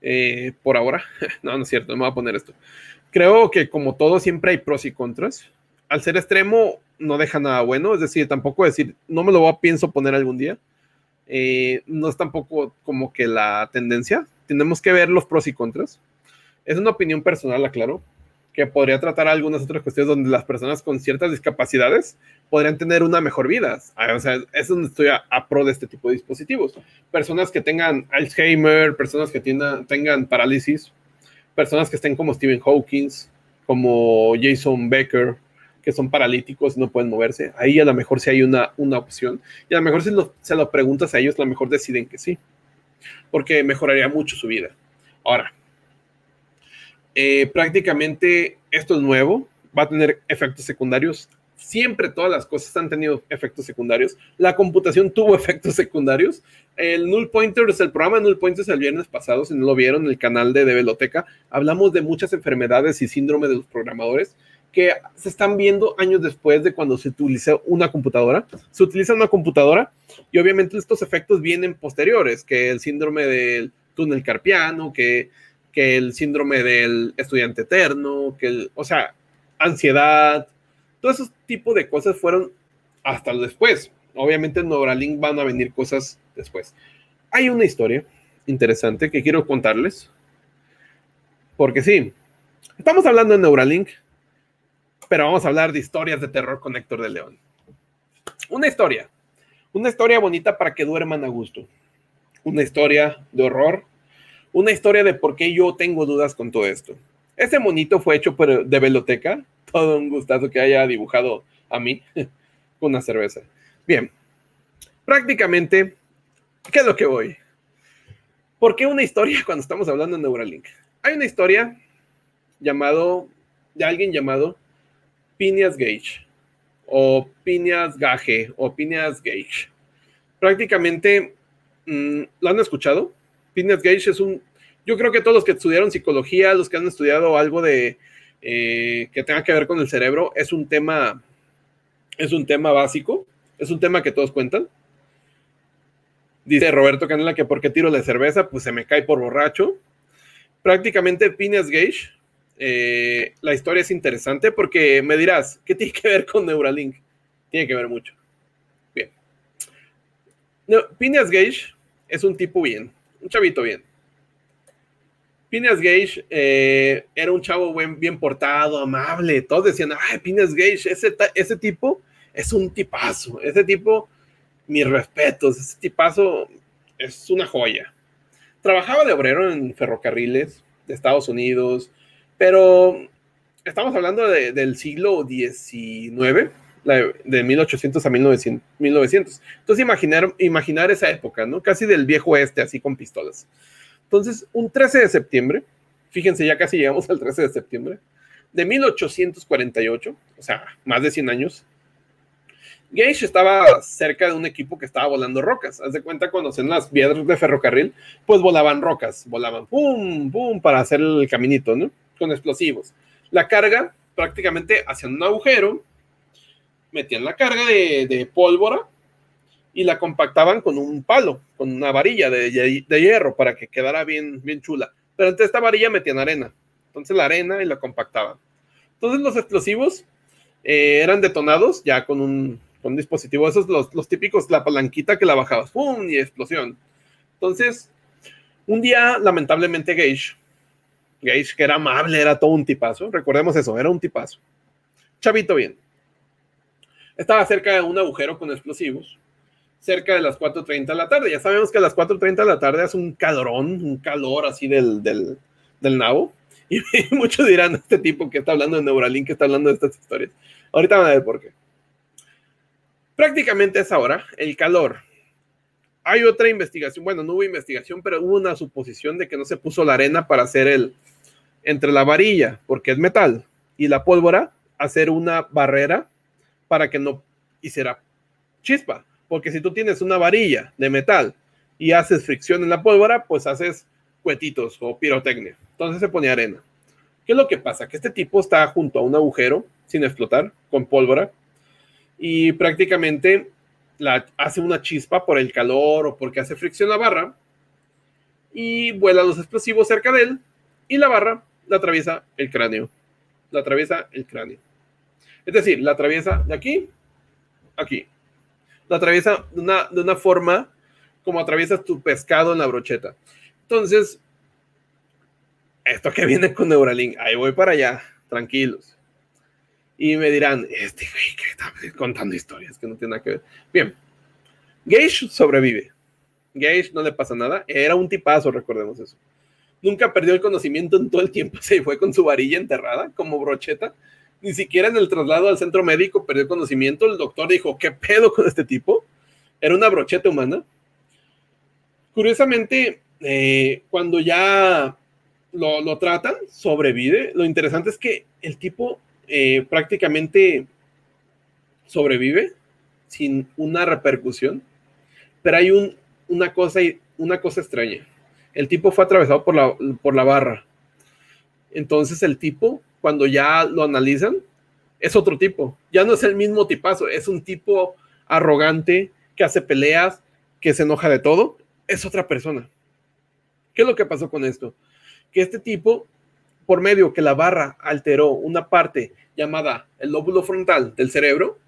Eh, por ahora. *laughs* no, no es cierto, no me voy a poner esto creo que como todo siempre hay pros y contras. Al ser extremo no deja nada bueno, es decir, tampoco decir, no me lo voy a pienso poner algún día. Eh, no es tampoco como que la tendencia. Tenemos que ver los pros y contras. Es una opinión personal, aclaro, que podría tratar algunas otras cuestiones donde las personas con ciertas discapacidades podrían tener una mejor vida. Ah, o sea, es donde estoy a, pro de este tipo de dispositivos. Personas que tengan Alzheimer, personas que tengan parálisis, personas que estén como Stephen Hawking, como Jason Becker, que son paralíticos y no pueden moverse, ahí a lo mejor sí hay una, una opción. Y a lo mejor si se lo preguntas a ellos, a lo mejor deciden que sí, porque mejoraría mucho su vida. Ahora, eh, prácticamente esto es nuevo, va a tener efectos secundarios siempre todas las cosas han tenido efectos secundarios. La computación tuvo *laughs* efectos secundarios. El Null Pointers, el programa de Null Pointers el viernes pasado, si no lo vieron, en el canal de Develoteca, hablamos de muchas enfermedades y síndrome de los programadores que se están viendo años después de cuando se utilizó una computadora. Se utiliza una computadora y obviamente estos efectos vienen posteriores, que el síndrome del túnel carpiano, que, que el síndrome del estudiante eterno, que el, o sea, ansiedad, todos esos tipos de cosas fueron hasta después. Obviamente en Neuralink van a venir cosas después. Hay una historia interesante que quiero contarles. Porque sí, estamos hablando de Neuralink, pero vamos a hablar de historias de terror con Héctor de León. Una historia, una historia bonita para que duerman a gusto. Una historia de horror, una historia de por qué yo tengo dudas con todo esto. Ese monito fue hecho por, de Veloteca, *laughs* todo un gustazo que haya dibujado a mí *laughs* con una cerveza. Bien, prácticamente, ¿qué es lo que voy? ¿Por qué una historia *laughs* cuando estamos hablando de Neuralink? Hay una historia llamado, de alguien llamado Phineas Gage, o Phineas Gage, o Phineas Gage. Prácticamente, mm, ¿lo han escuchado? Phineas Gage es un, yo creo que todos los que estudiaron psicología, los que han estudiado algo de eh, que tenga que ver con el cerebro es un tema Es un tema básico, es un tema que todos cuentan. Dice Roberto Canela que porque tiro la cerveza, pues se me cae por borracho. Prácticamente Phineas Gage, eh, la historia es interesante porque me dirás, ¿qué tiene que ver con Neuralink? Tiene que ver mucho. Bien. No, Phineas Gage es un tipo bien, un chavito bien. Phineas Gage eh, era un chavo bien portado, amable. Todos decían, ay, Phineas Gage, ese, ese tipo es un tipazo. Ese tipo, mis respetos, ese tipazo es una joya. Trabajaba de obrero en ferrocarriles de Estados Unidos, pero estamos hablando del siglo XIX, de 1800 a 1900. Entonces, imaginar, imaginar esa época, ¿no? Casi del viejo oeste, así con pistolas. Entonces, un 13 de septiembre, fíjense, ya casi llegamos al 13 de septiembre, de 1848, o sea, más de 100 años, Gage estaba cerca de un equipo que estaba volando rocas. Haz de cuenta cuando hacen las piedras de ferrocarril, pues volaban rocas, volaban pum, pum, para hacer el caminito, ¿no? Con explosivos. La carga prácticamente hacían un agujero, metían la carga de, pólvora y la compactaban con un palo, con una varilla de, hierro para que quedara bien, bien chula. Pero entre esta varilla metían arena. Entonces la arena y la compactaban. Entonces los explosivos eh, eran detonados ya con un, con dispositivo, esos los, los típicos, la palanquita que la bajabas, ¡pum! y explosión. Entonces, un día, lamentablemente, Gage, Gage, que era amable, era todo un tipazo, recordemos eso, era un tipazo. Chavito bien. Estaba cerca de un agujero con explosivos, cerca de las 4.30 de la tarde. Ya sabemos que a las 4.30 de la tarde es un calorón, un calor así del, del, del nabo. *laughs* Y muchos dirán, este tipo que está hablando de Neuralink, que está hablando de estas historias. Ahorita van a ver por qué. Prácticamente a esa hora, el calor. Hay otra investigación, bueno, no hubo investigación, pero hubo una suposición de que no se puso la arena para hacer el, entre la varilla, porque es metal, y la pólvora, hacer una barrera para que no hiciera chispa. Porque si tú tienes una varilla de metal y haces fricción en la pólvora, pues haces cuetitos o pirotecnia. Entonces se pone arena. ¿Qué es lo que pasa? Que este tipo está junto a un agujero sin explotar, con pólvora, y prácticamente hace una chispa por el calor o porque hace fricción la barra y vuela los explosivos cerca de él y la barra la atraviesa el cráneo. La atraviesa el cráneo. Es decir, la atraviesa de aquí, aquí. La atraviesa de una, de una forma como atraviesas tu pescado en la brocheta. Entonces, esto que viene con Neuralink, ahí voy para allá, tranquilos y me dirán, este güey que está contando historias que no tiene nada que ver. Bien, Gage sobrevive. Gage no le pasa nada. Era un tipazo, recordemos eso. Nunca perdió el conocimiento en todo el tiempo. *laughs* Se fue con su varilla enterrada como brocheta. Ni siquiera en el traslado al centro médico perdió conocimiento. El doctor dijo, ¿qué pedo con este tipo? Era una brocheta humana. Curiosamente, eh, cuando ya lo, lo tratan, sobrevive. Lo interesante es que el tipo eh, prácticamente sobrevive sin una repercusión, pero hay un, una, cosa, una cosa extraña. El tipo fue atravesado por la, por la barra. Entonces el tipo, cuando ya lo analizan, es otro tipo. Ya no es el mismo tipazo, es un tipo arrogante que hace peleas, que se enoja de todo. Es otra persona. ¿Qué es lo que pasó con esto? Que este tipo por medio que la barra alteró una parte llamada el lóbulo frontal del cerebro,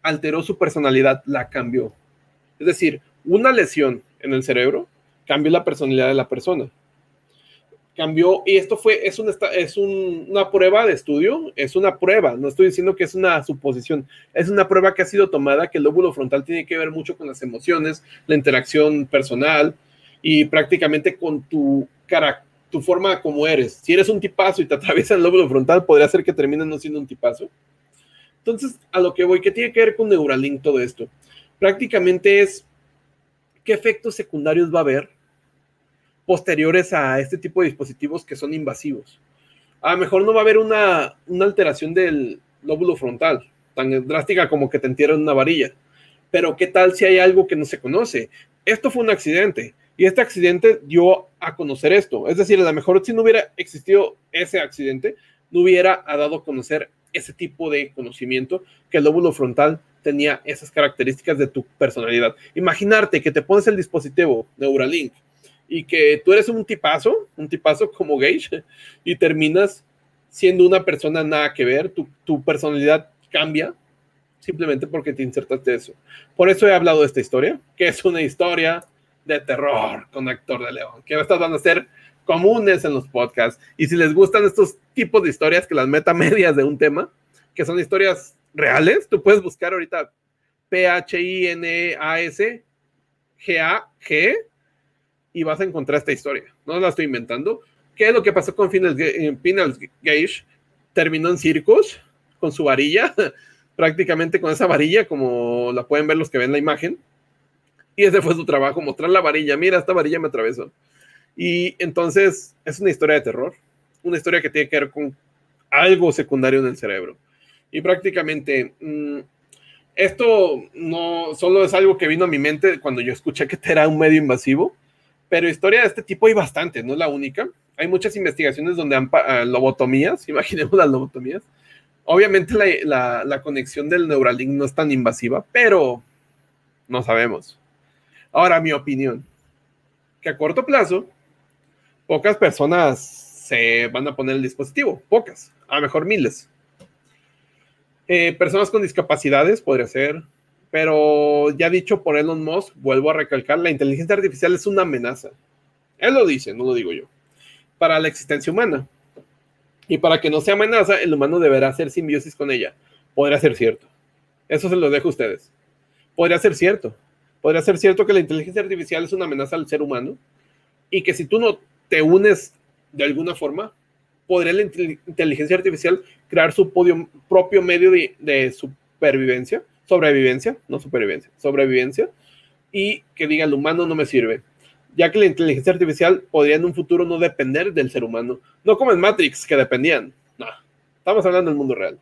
alteró su personalidad, la cambió. Es decir, una lesión en el cerebro cambió la personalidad de la persona. Cambió, y esto fue, es, una, es una prueba de estudio, es una prueba, no estoy diciendo que es una suposición, es una prueba que ha sido tomada, que el lóbulo frontal tiene que ver mucho con las emociones, la interacción personal y prácticamente con tu tu forma como eres. Si eres un tipazo y te *laughs* atraviesa el lóbulo frontal, podría ser que termines no siendo un tipazo. Entonces, a lo que voy, ¿qué tiene que ver con Neuralink todo esto? Prácticamente es qué efectos secundarios va a haber posteriores a este tipo de dispositivos que son invasivos. A lo mejor no va a haber una, alteración del lóbulo frontal tan drástica como que te entierran una varilla. Pero ¿qué tal si hay algo que no se conoce? Esto fue un accidente y este accidente dio a conocer esto. Es decir, a lo mejor si no hubiera existido ese accidente, no hubiera dado a conocer ese tipo de conocimiento que el lóbulo frontal tenía esas características de tu personalidad. Imaginarte que te pones el dispositivo Neuralink y que tú eres un tipazo, un tipazo como Gage, y terminas siendo una persona nada que ver, tu, tu personalidad cambia simplemente porque te insertaste eso. Por eso he hablado de esta historia, que es una historia de terror con actor de león, que estas van a ser comunes en los podcasts. Y si les gustan estos tipos de historias que las meta *laughs* medias de un tema, que son historias reales, tú puedes buscar ahorita P-H-I-N-A-S G-A-G y vas a encontrar esta historia. No la estoy inventando. ¿Qué es lo que pasó con Final Gage? Terminó en circos con su varilla, *laughs* prácticamente con esa varilla, como la pueden ver los que ven la imagen. Y ese fue su trabajo, mostrar la varilla. Mira, esta varilla me atravesó. Y entonces es una historia de terror, una historia que tiene que ver con algo secundario en el cerebro. Y prácticamente mm, esto no solo es algo que vino a mi mente cuando yo escuché que era un medio invasivo, pero historia de este tipo hay bastante, no es la única. Hay muchas investigaciones donde han uh, lobotomías, *laughs* imaginemos las lobotomías. Obviamente la, la, conexión del Neuralink no es tan invasiva, pero no sabemos. Ahora, mi opinión, que a corto plazo, pocas personas se van a poner el dispositivo, pocas, a lo mejor miles. Eh, personas con discapacidades podría ser, pero ya dicho por Elon Musk, vuelvo a recalcar, la inteligencia artificial es una amenaza. Él lo dice, no lo digo yo, para la existencia humana. Y para que no sea amenaza, el humano deberá hacer simbiosis con ella. Podría ser cierto. Eso se lo dejo a ustedes. Podría ser cierto. Podría ser cierto que la inteligencia artificial es una amenaza al ser humano y que si tú no te unes de alguna forma, podría la inteligencia artificial crear su propio medio de, de supervivencia sobrevivencia, no supervivencia, sobrevivencia, y que diga el humano no me sirve, ya que la inteligencia artificial podría en un futuro no depender del ser humano, no como en Matrix, que dependían, no, estamos hablando del mundo real,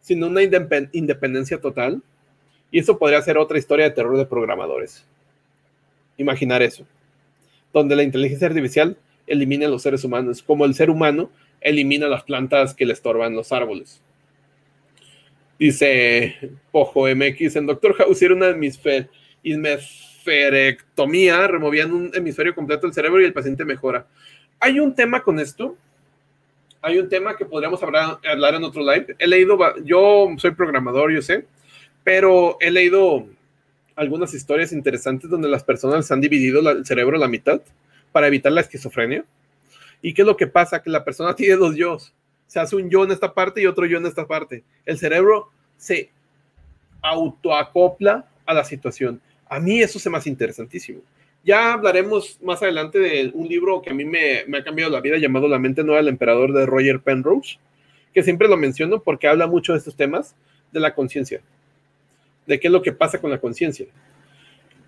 sino una independencia total, y eso podría ser otra historia de terror de programadores. Imaginar eso, donde la inteligencia artificial elimina a los seres humanos, como el ser humano elimina las plantas que le estorban los árboles. Dice Pojo MX, en Doctor House era una hemisferectomía, removían un hemisferio completo del cerebro y el paciente mejora. Hay un tema con esto. Hay un tema que podríamos hablar, en otro live. He leído, yo soy programador, yo sé, pero he leído algunas historias interesantes donde las personas han dividido el cerebro a la mitad para evitar la esquizofrenia. ¿Y qué es lo que pasa? Que la persona *laughs* tiene dos yo se hace un yo en esta parte y otro yo en esta parte. El cerebro se autoacopla a la situación. A mí eso se me hace interesantísimo. Ya hablaremos más adelante de un libro que a mí me, ha cambiado la vida llamado La mente nueva del emperador de Roger Penrose, que siempre lo menciono porque habla mucho de estos temas de la conciencia, de qué es lo que pasa con la conciencia.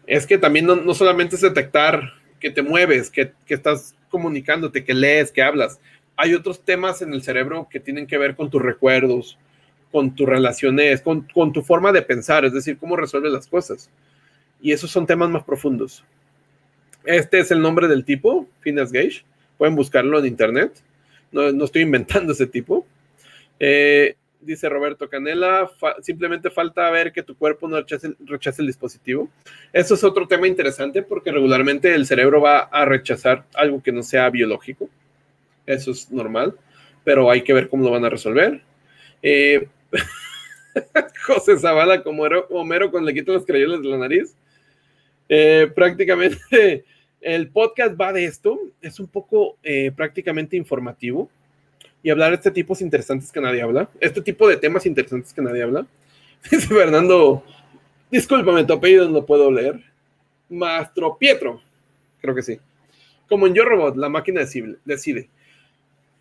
Es que también no, solamente es detectar que te mueves, que, que estás comunicándote, que lees, que hablas, hay otros temas en el cerebro que tienen que ver con tus recuerdos, con tus relaciones, con, tu forma de pensar, es decir, cómo resuelves las cosas. Y esos son temas más profundos. Este es el nombre del tipo, Finas Gage. Pueden buscarlo en internet. No, estoy inventando ese tipo. Eh, dice Roberto Canela, simplemente falta ver que tu cuerpo no rechace, rechace, el dispositivo. Eso es otro tema interesante porque regularmente el cerebro va a rechazar algo que no sea biológico eso es normal, pero hay que ver cómo lo van a resolver. Eh, *laughs* José Zavala como Homero cuando le quitan los crayones de la nariz. Eh, prácticamente *laughs* el podcast va de esto, es un poco eh, prácticamente informativo y hablar de este tipo interesantes que nadie habla, este tipo de temas interesantes que nadie habla. *laughs* Dice Fernando, discúlpame, tu apellido no puedo leer. Mastro Pietro, creo que sí. Como en Yo Robot, la máquina decide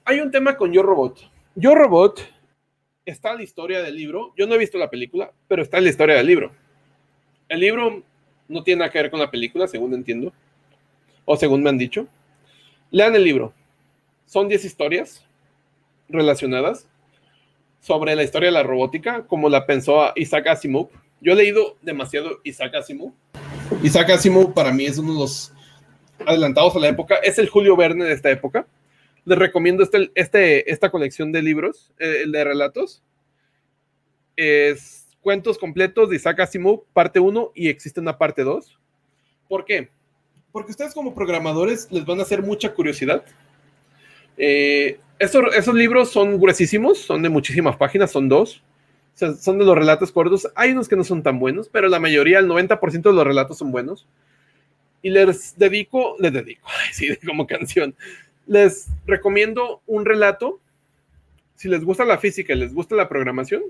hay un tema con Yo Robot. Yo Robot está la historia del libro. Yo no he visto la película, pero está la historia del libro. El libro no tiene nada que ver con la película, según entiendo, o según me han dicho. Lean el libro. Son 10 historias relacionadas sobre la historia de la robótica, como la pensó Isaac Asimov. Yo he leído demasiado Isaac Asimov. Isaac Asimov para mí es uno de los adelantados a la época. Es el Julio Verne de esta época les recomiendo este, este, esta colección de libros, eh, de relatos. Es cuentos completos de Isaac Asimov, parte 1, y existe una parte 2. ¿Por qué? Porque ustedes como programadores les van a hacer mucha curiosidad. Eh, esos, esos, libros son gruesísimos, son de muchísimas páginas, son dos. O sea, son de los relatos cortos. Hay unos que no son tan buenos, pero la mayoría, el 90% de los relatos son buenos. Y les dedico, les dedico, *laughs* sí, como canción. Les recomiendo un relato. Si les gusta la física y les gusta la programación,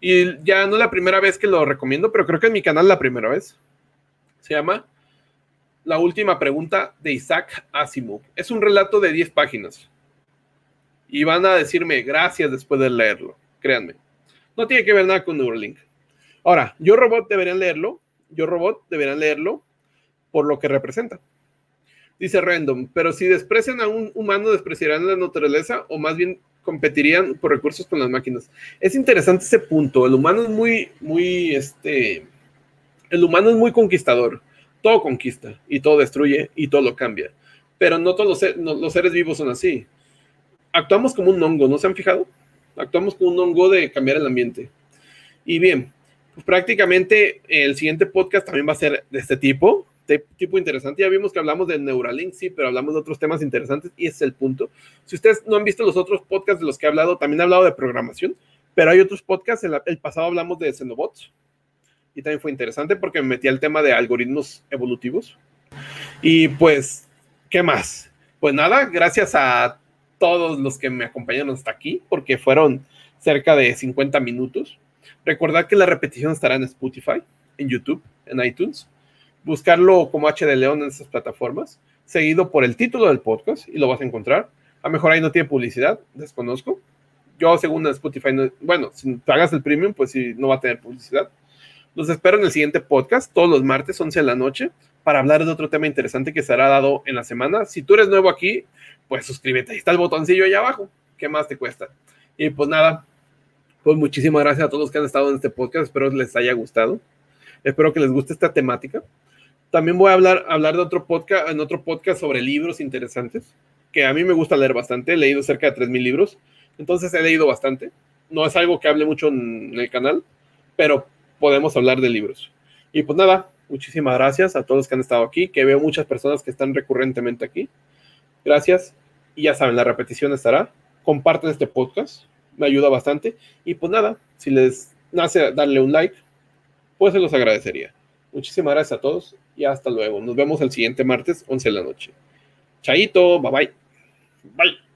y ya no es la primera vez que lo recomiendo, pero creo que en mi canal la primera vez. Se llama La última pregunta de Isaac Asimov. Es un relato de 10 páginas. Y van a decirme gracias después de leerlo. Créanme. No tiene que ver nada con Neuralink. Ahora, Yo Robot deberían leerlo. Yo Robot deberían leerlo por lo que representa. Dice Random, pero si desprecian a un humano, despreciarán la naturaleza o más bien competirían por recursos con las máquinas. Es interesante ese punto. El humano es muy, muy, este, el humano es muy conquistador. Todo conquista y todo destruye y todo lo cambia. Pero no todos los, seres vivos son así. Actuamos como un hongo, ¿no se han fijado? Actuamos como un hongo de cambiar el ambiente. Y bien, pues prácticamente el siguiente podcast también va a ser de este tipo tipo interesante. Ya vimos que hablamos de Neuralink, sí, pero hablamos de otros temas interesantes y ese es el punto. Si ustedes no han visto los otros podcasts de los que he hablado, también he hablado de programación, pero hay otros podcasts. En el pasado hablamos de Xenobots y también fue interesante porque me metí al tema de algoritmos evolutivos. Y pues, ¿qué más? Pues nada, gracias a todos los que me acompañaron hasta aquí, porque fueron cerca de 50 minutos. Recordad que la repetición estará en Spotify, en YouTube, en iTunes buscarlo como H de León en esas plataformas, seguido por el título del podcast y lo vas a encontrar. A lo mejor ahí no tiene publicidad, desconozco. Yo, según Spotify, bueno, si pagas el premium, pues sí, no va a tener publicidad. Los espero en el siguiente podcast, todos los martes, 11 de la noche, para hablar de otro tema interesante que será dado en la semana. Si tú eres nuevo aquí, pues suscríbete. Ahí está el botoncillo ahí abajo. ¿Qué más te cuesta? Y pues nada, pues muchísimas gracias a todos los que han estado en este podcast. Espero les haya gustado. Espero que les guste esta temática. También voy a hablar, hablar de otro podcast, en otro podcast sobre libros interesantes, que a mí me gusta leer bastante. He leído cerca de 3.000 libros, entonces he leído bastante. No es algo que hable mucho en el canal, pero podemos hablar de libros. Y pues nada, muchísimas gracias a todos los que han estado aquí, que veo muchas personas que están recurrentemente aquí. Gracias. Y ya saben, la repetición estará. Comparten este podcast, me ayuda bastante. Y pues nada, si les nace darle un like, pues se los agradecería. Muchísimas gracias a todos y hasta luego. Nos vemos el siguiente martes, 11 de la noche. Chaito, bye bye. Bye.